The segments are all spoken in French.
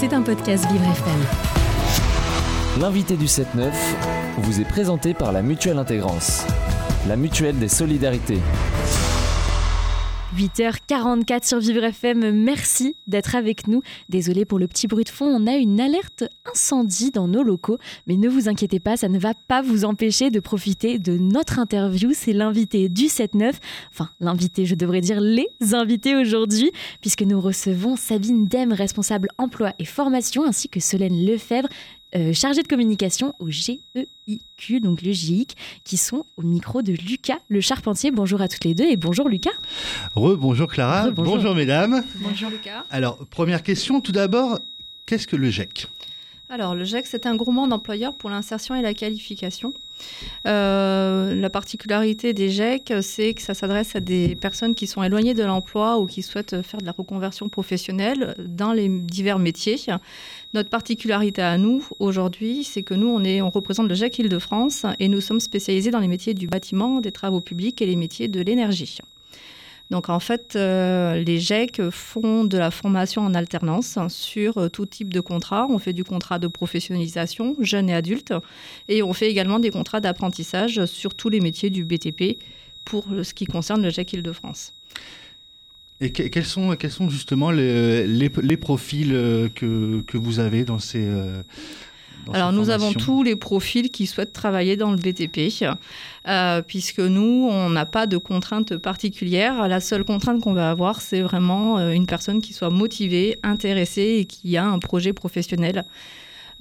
C'est un podcast Vivre FM. L'invité du 7-9 vous est présenté par la Mutuelle Intégrance, la mutuelle des solidarités. 8h44 sur Vivre FM, merci d'être avec nous. Désolé pour le petit bruit de fond, on a une alerte incendie dans nos locaux, mais ne vous inquiétez pas, ça ne va pas vous empêcher de profiter de notre interview. C'est l'invité du 7-9, enfin l'invité, je devrais dire les invités aujourd'hui, puisque nous recevons Sabine Dem, responsable emploi et formation, ainsi que Solène Lefebvre, euh, chargée de communication au GEIQ, donc le GIC, qui sont au micro de Lucas Le Charpentier. Bonjour à toutes les deux et bonjour Lucas. Re, bonjour Clara, bonjour. mesdames. Bonjour Lucas. Alors, première question, tout d'abord, qu'est-ce que le GEC Alors, le GEC, c'est un groupement d'employeurs pour l'insertion et la qualification. Euh, la particularité des GEC, c'est que ça s'adresse à des personnes qui sont éloignées de l'emploi ou qui souhaitent faire de la reconversion professionnelle dans les divers métiers. Notre particularité à nous aujourd'hui, c'est que nous, on, est, on représente le GEC Île-de-France et nous sommes spécialisés dans les métiers du bâtiment, des travaux publics et les métiers de l'énergie. Donc en fait, euh, les GEC font de la formation en alternance sur euh, tout type de contrat. On fait du contrat de professionnalisation, jeunes et adultes, et on fait également des contrats d'apprentissage sur tous les métiers du BTP pour ce qui concerne le GEC Île-de-France. Et quels sont, justement les, profils euh, que, vous avez dans ces, alors nous avons tous les profils qui souhaitent travailler dans le BTP, euh, puisque nous, on n'a pas de contraintes particulières. La seule contrainte qu'on va avoir, c'est vraiment euh, une personne qui soit motivée, intéressée et qui a un projet professionnel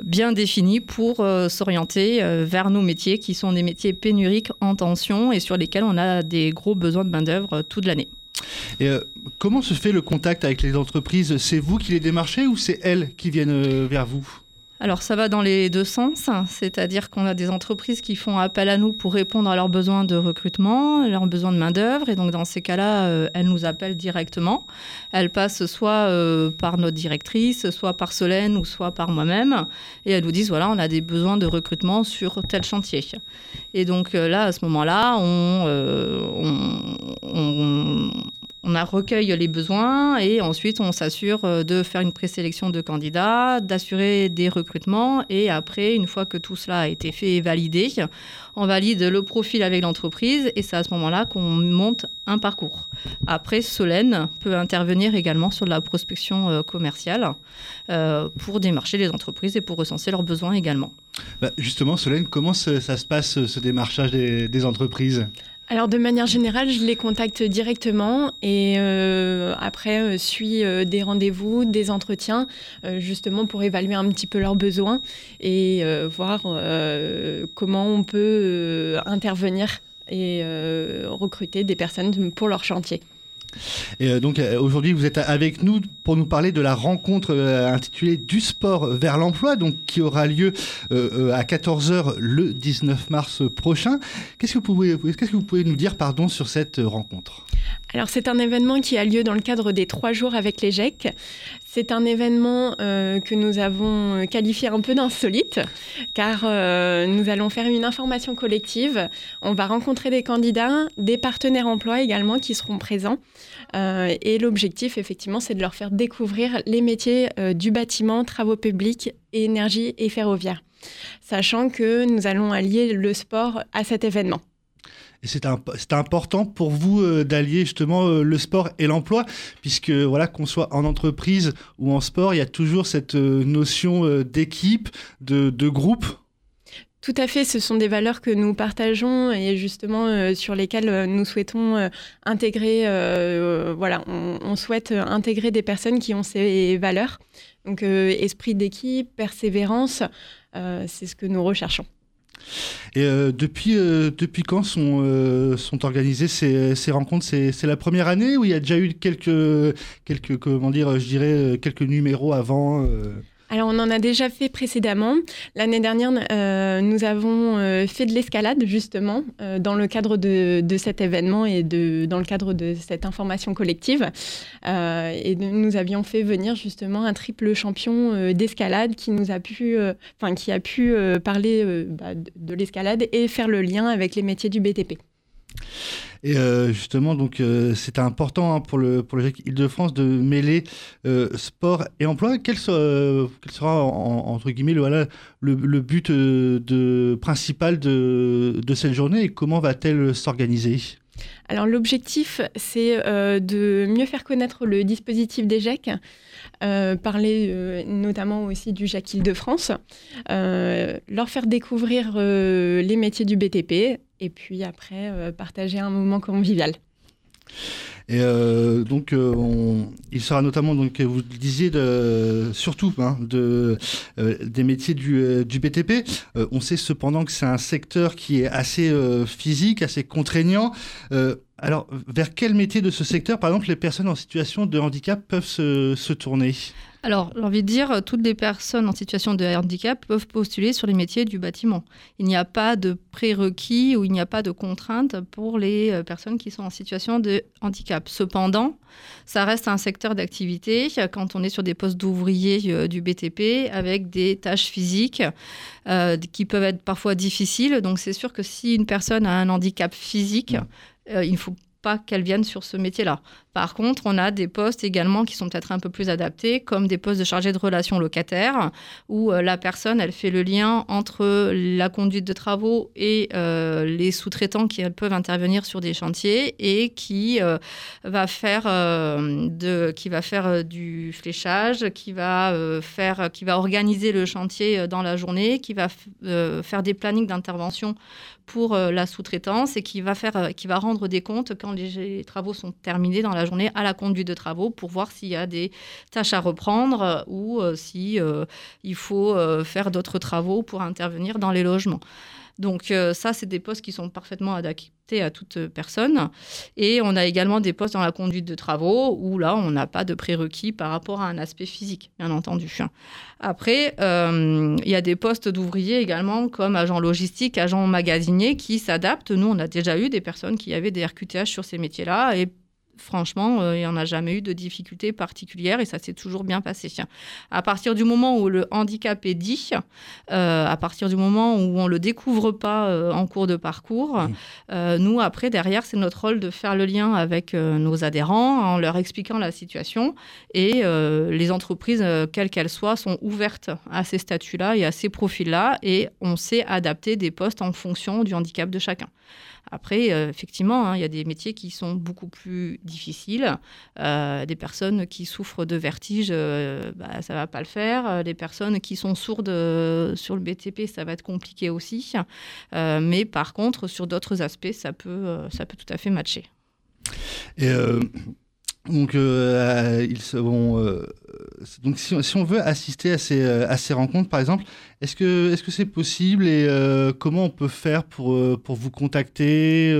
bien défini pour euh, s'orienter vers nos métiers qui sont des métiers pénuriques en tension et sur lesquels on a des gros besoins de main-d'œuvre toute l'année. Et comment se fait le contact avec les entreprises? C'est vous qui les démarchez ou c'est elles qui viennent vers vous? Alors ça va dans les deux sens, c'est-à-dire qu'on a des entreprises qui font appel à nous pour répondre à leurs besoins de recrutement, leurs besoins de main-d'œuvre, et donc dans ces cas-là, euh, elles nous appellent directement. Elles passent soit euh, par notre directrice, soit par Solène ou soit par moi-même, et elles nous disent voilà, on a des besoins de recrutement sur tel chantier. Et donc euh, là, à ce moment-là, on, a recueille les besoins et ensuite on s'assure euh, de faire une présélection de candidats, d'assurer des recrutements et après, une fois que tout cela a été fait et validé, on valide le profil avec l'entreprise et c'est à ce moment-là qu'on monte un parcours. Après, Solène peut intervenir également sur la prospection euh, commerciale euh, pour démarcher les entreprises et pour recenser leurs besoins également. Bah, justement, Solène, comment ça, se passe ce démarchage des entreprises? Alors de manière générale, je les contacte directement et euh, après euh, suis euh, des rendez-vous, des entretiens, justement pour évaluer un petit peu leurs besoins et voir comment on peut intervenir et recruter des personnes pour leur chantier. Et euh, donc euh, aujourd'hui, vous êtes avec nous pour nous parler de la rencontre euh, intitulée Du sport vers l'emploi, donc qui aura lieu à 14h le 19 mars prochain. Qu'est-ce que vous pouvez, nous dire, pardon, sur cette rencontre? Alors c'est un événement qui a lieu dans le cadre des trois jours avec les GEC. C'est un événement que nous avons qualifié un peu d'insolite car nous allons faire une information collective. On va rencontrer des candidats, des partenaires emploi également qui seront présents. Euh, et l'objectif, effectivement, c'est de leur faire découvrir les métiers euh, du bâtiment, travaux publics, énergie et ferroviaire, sachant que nous allons allier le sport à cet événement. C'est important pour vous euh, d'allier justement le sport et l'emploi, puisque voilà qu'on soit en entreprise ou en sport, il y a toujours cette notion d'équipe, de, groupe. Tout à fait, ce sont des valeurs que nous partageons et justement euh, sur lesquelles euh, nous souhaitons euh, intégrer, voilà, on, souhaite intégrer des personnes qui ont ces valeurs. Donc esprit d'équipe, persévérance, c'est ce que nous recherchons. Et depuis, depuis quand sont, sont organisées ces, ces rencontres? C'est la première année ou il y a déjà eu quelques, quelques comment dire, je dirais, quelques numéros avant alors, on en a déjà fait précédemment. L'année dernière, euh, nous avons euh, fait de l'escalade, justement, euh, dans le cadre de, cet événement et dans le cadre de cette information collective. et nous avions fait venir, justement, un triple champion d'escalade qui nous a pu, enfin, qui a pu parler bah, de l'escalade et faire le lien avec les métiers du BTP. Et euh, justement, donc euh, c'est important hein, pour le pour le Île-de-France de mêler euh, sport et emploi. Quel, sera entre guillemets le, but principal de, cette journée et comment va-t-elle s'organiser? Alors l'objectif, c'est de mieux faire connaître le dispositif des GEC, parler notamment aussi du GEC Île-de-France, leur faire découvrir les métiers du BTP, et puis après euh, partager un moment convivial. Et euh, donc, euh, il sera notamment, donc, vous le disiez, surtout hein, de, des métiers du, BTP. on sait cependant que c'est un secteur qui est assez physique, assez contraignant. alors, vers quel métier de ce secteur, par exemple, les personnes en situation de handicap peuvent se tourner? Alors, j'ai envie de dire, toutes les personnes en situation de handicap peuvent postuler sur les métiers du bâtiment. Il n'y a pas de prérequis ou il n'y a pas de contraintes pour les euh, personnes qui sont en situation de handicap. Cependant, ça reste un secteur d'activité quand on est sur des postes d'ouvriers euh, du BTP avec des tâches physiques euh, qui peuvent être parfois difficiles. Donc, c'est sûr que si une personne a un handicap physique, il ne faut pas qu'elle vienne sur ce métier-là. Par contre, on a des postes également qui sont peut-être un peu plus adaptés, comme des postes de chargé de relations locataires, où euh, la personne, elle fait le lien entre la conduite de travaux et euh, les sous-traitants qui peuvent intervenir sur des chantiers et qui euh, va faire du fléchage, qui va organiser le chantier dans la journée, qui va faire des plannings d'intervention pour la sous-traitance et qui va faire, qui va rendre des comptes quand les travaux sont terminés dans la journée à la conduite de travaux pour voir s'il y a des tâches à reprendre euh, ou euh, si euh, il faut faire d'autres travaux pour intervenir dans les logements. Donc ça, c'est des postes qui sont parfaitement adaptés à toute personne. Et on a également des postes dans la conduite de travaux où là, on n'a pas de prérequis par rapport à un aspect physique, bien entendu. Après, il y a des postes d'ouvriers également comme agent logistique, agent magasinier qui s'adaptent. Nous, on a déjà eu des personnes qui avaient des RQTH sur ces métiers-là et franchement, euh, il n'y en a jamais eu de difficultés particulières et ça s'est toujours bien passé. À partir du moment où le handicap est dit, euh, à partir du moment où on ne le découvre pas euh, en cours de parcours, mmh. nous, après, derrière, c'est notre rôle de faire le lien avec nos adhérents en leur expliquant la situation et les entreprises, quelles qu'elles soient, sont ouvertes à ces statuts-là et à ces profils-là et on sait adapter des postes en fonction du handicap de chacun. Après, effectivement, hein, il y a des métiers qui sont beaucoup plus difficiles. Euh, des personnes qui souffrent de vertige, euh, bah, ça va pas le faire. Des personnes qui sont sourdes sur le BTP, ça va être compliqué aussi. mais par contre, sur d'autres aspects, ça peut, ça peut tout à fait matcher. Et donc, euh, ils seront, euh, donc si, on veut assister à ces, à ces rencontres, par exemple, est-ce que est-ce que c'est possible et euh, comment on peut faire pour, pour vous contacter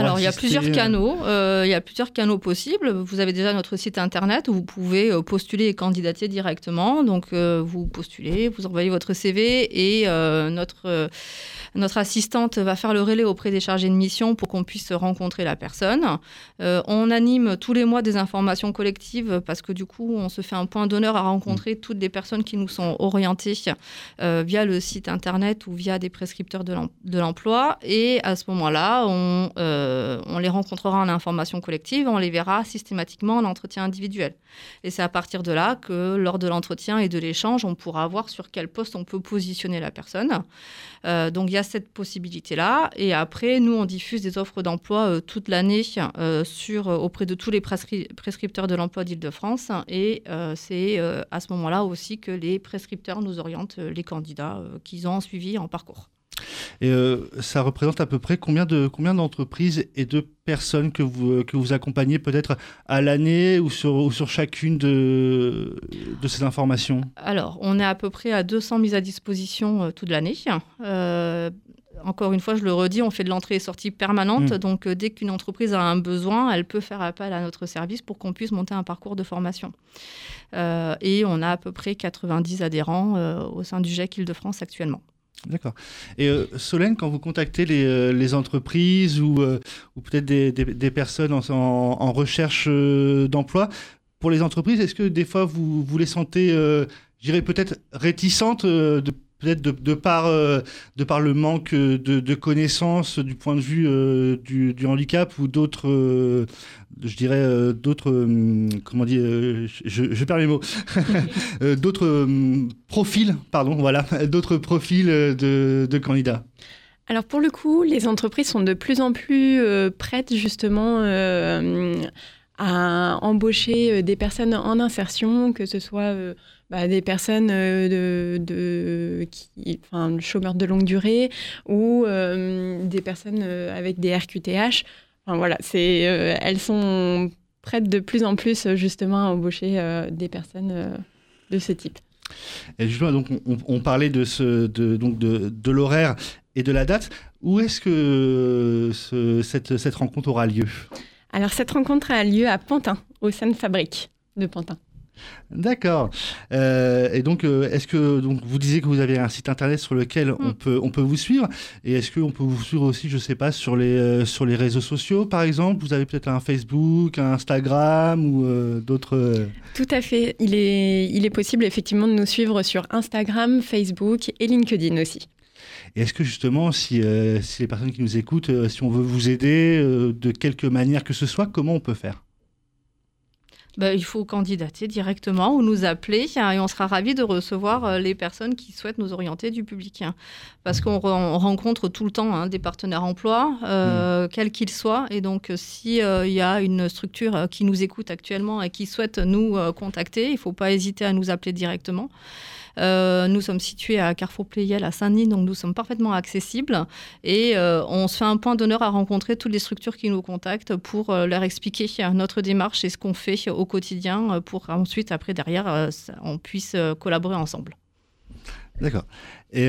alors, il y a plusieurs canaux. il y a plusieurs canaux possibles. Vous avez déjà notre site internet où vous pouvez postuler et candidater directement. Donc, vous postulez, vous envoyez votre CV et notre notre assistante va faire le relais auprès des chargés de mission pour qu'on puisse rencontrer la personne. Euh, on anime tous les mois des informations collectives parce que du coup, on se fait un point d'honneur à rencontrer mm. toutes les personnes qui nous sont orientées euh, via le site internet ou via des prescripteurs de l'emploi. Et à ce moment-là, on, euh, on les rencontrera en information collective, on les verra systématiquement en entretien individuel. Et c'est à partir de là que lors de l'entretien et de l'échange, on pourra voir sur quel poste on peut positionner la personne. donc il y a cette possibilité-là. Et après, nous, on diffuse des offres d'emploi euh, toute l'année euh, euh, auprès de tous les prescripteurs de l'emploi d'Île-de-France. Et c'est à ce moment-là aussi que les prescripteurs nous orientent les candidats qu'ils ont suivis en parcours. Et ça représente à peu près combien de combien d'entreprises et de personnes que vous que vous accompagnez peut-être à l'année ou sur ou sur chacune de de ces informations? Alors, on est à peu près à 200 mises à disposition toute l'année encore une fois, je le redis, on fait de l'entrée et sortie permanente. Mm. Donc, euh, dès qu'une entreprise a un besoin, elle peut faire appel à notre service pour qu'on puisse monter un parcours de formation. Euh, et on a à peu près 90 adhérents euh, au sein du GEC Île-de-France actuellement. D'accord. Et Solène, quand vous contactez les, entreprises ou, ou peut-être des, personnes en, recherche d'emploi, pour les entreprises, est-ce que des fois vous, vous les sentez, je dirais peut-être réticentes de peut-être de, par, de par le manque de, connaissances du point de vue du, handicap ou d'autres je dirais d'autres comment dire je, perds mes mots. D'autres profils pardon voilà d'autres profils de, candidats. Alors pour le coup, les entreprises sont de plus en plus euh, prêtes justement euh, à embaucher euh, des personnes en insertion, que ce soit bah, des personnes de, de qui, enfin, chômeurs de longue durée ou des personnes avec des RQTH. Enfin, voilà, c'est, elles sont prêtes de plus en plus justement à embaucher des personnes de ce type. Et justement, donc, on, parlait de, ce, de, donc de, de l'horaire et de la date. Où est-ce que cette, cette rencontre aura lieu? Alors, cette rencontre a lieu à Pantin, au Seine Fabrique de Pantin. D'accord. Euh, et donc, euh, est-ce que donc vous disiez que vous avez un site internet sur lequel on mm. peut on peut vous suivre Et est-ce qu'on peut vous suivre aussi, je sais pas, sur les euh, sur les réseaux sociaux, par exemple? Vous avez peut-être un Facebook, un Instagram ou d'autres Tout à fait. Il est il est possible effectivement de nous suivre sur Instagram, Facebook et LinkedIn aussi. Et est-ce que justement, si, si les personnes qui nous écoutent, si on veut vous aider de quelque manière que ce soit, comment on peut faire? Bah, il faut candidater directement ou nous appeler hein, et on sera ravis de recevoir euh, les personnes qui souhaitent nous orienter du public. Hein. parce qu'on rencontre tout le temps hein, des partenaires emploi, euh, mmh. quels qu'ils soient. Et donc, euh, s'il il y a une structure qui nous écoute actuellement et qui souhaite nous contacter, il ne faut pas hésiter à nous appeler directement. Euh, nous sommes situés à Carrefour Playel à Saint-Denis, donc nous sommes parfaitement accessibles. Et euh, on se fait un point d'honneur à rencontrer toutes les structures qui nous contactent pour euh, leur expliquer notre démarche et ce qu'on fait au quotidien pour ensuite, après, derrière, on puisse collaborer ensemble. D'accord. Et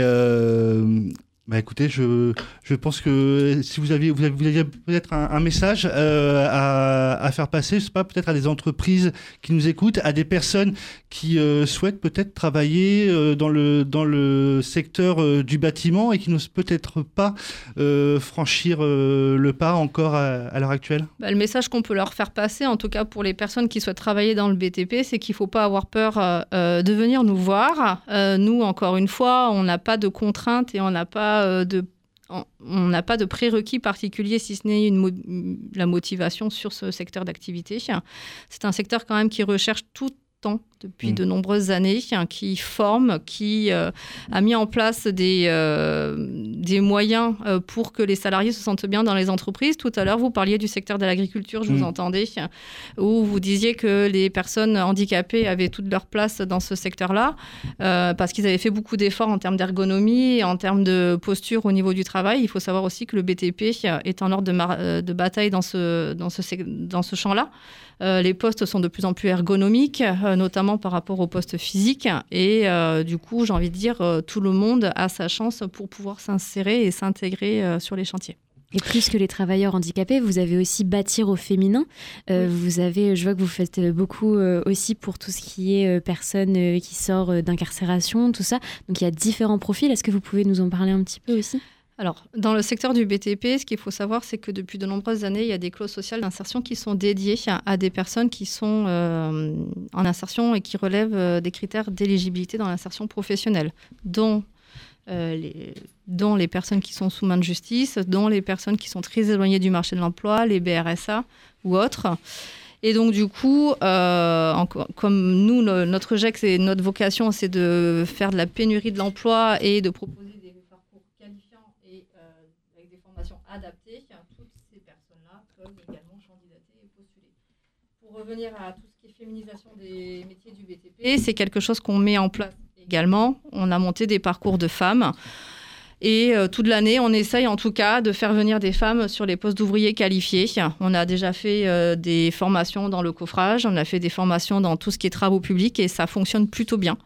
bah écoutez, je, je pense que si vous aviez, vous aviez peut-être un, message euh, à, à, faire passer, je sais pas, peut-être à des entreprises qui nous écoutent, à des personnes qui euh, souhaitent peut-être travailler euh, dans, le, dans le secteur du bâtiment et qui n'osent peut-être pas franchir le pas encore à, l'heure actuelle? Bah, Le message qu'on peut leur faire passer, en tout cas pour les personnes qui souhaitent travailler dans le BTP, c'est qu'il ne faut pas avoir peur de venir nous voir. nous, encore une fois, on n'a pas de contraintes et on n'a pas euh, de on n'a pas de prérequis particulier si ce n'est la motivation sur ce secteur d'activité. C'est un secteur quand même qui recherche tout depuis mm. de nombreuses années, qui forme, qui euh, a mis en place des, euh, des moyens euh, pour que les salariés se sentent bien dans les entreprises. Tout à l'heure, vous parliez du secteur de l'agriculture, je vous mm. entendais, où vous disiez que les personnes handicapées avaient toute leur place dans ce secteur-là, parce qu'ils avaient fait beaucoup d'efforts en termes d'ergonomie, en termes de posture au niveau du travail. Il faut savoir aussi que le BTP est en ordre de, de bataille dans ce, dans ce, dans ce champ-là. Euh, les postes sont de plus en plus ergonomiques, euh, notamment par rapport aux postes physiques. Et euh, du coup, j'ai envie de dire, tout le monde a sa chance pour pouvoir s'insérer et s'intégrer sur les chantiers. Et plus que les travailleurs handicapés, vous avez aussi bâtir au féminin. Vous avez, je vois que vous faites beaucoup aussi pour tout ce qui est personnes qui sortent d'incarcération, tout ça. Donc il y a différents profils. Est-ce que vous pouvez nous en parler un petit peu aussi? Alors, dans le secteur du BTP, ce qu'il faut savoir, c'est que depuis de nombreuses années, il y a des clauses sociales d'insertion qui sont dédiées à des personnes qui sont euh, en insertion et qui relèvent euh, des critères d'éligibilité dans l'insertion professionnelle, dont, euh, les, dont les personnes qui sont sous main de justice, dont les personnes qui sont très éloignées du marché de l'emploi, les BRSA ou autres. Et donc, du coup, comme nous, notre GEC, notre vocation, c'est de faire de la pénurie de l'emploi et de proposer adapté, toutes ces également et. Pour revenir à tout ce qui est féminisation des métiers du BTP, c'est quelque chose qu'on met en place également. On a monté des parcours de femmes. Et euh, toute l'année, on essaye en tout cas de faire venir des femmes sur les postes d'ouvriers qualifiés. On a déjà fait euh, des formations dans le coffrage, on a fait des formations dans tout ce qui est travaux publics et ça fonctionne plutôt bien,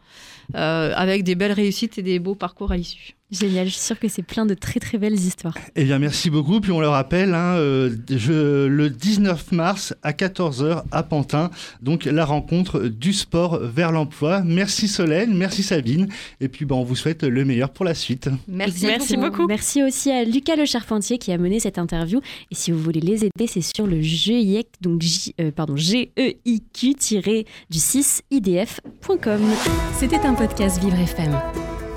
euh, avec des belles réussites et des beaux parcours à l'issue. Génial, je suis sûre que c'est plein de très très belles histoires. Eh bien, merci beaucoup. Puis on le rappelle, hein, euh, le 19 mars à 14h à Pantin, donc la rencontre du sport vers l'emploi. Merci Solène, merci Sabine. Et puis ben, on vous souhaite le meilleur pour la suite. Merci, merci beaucoup. Merci aussi à Lucas Le Charpentier qui a mené cette interview. Et si vous voulez les aider, c'est sur le GEIC, donc J, euh, pardon, GEIQ-du 6 idf.com. C'était un podcast Vivre FM.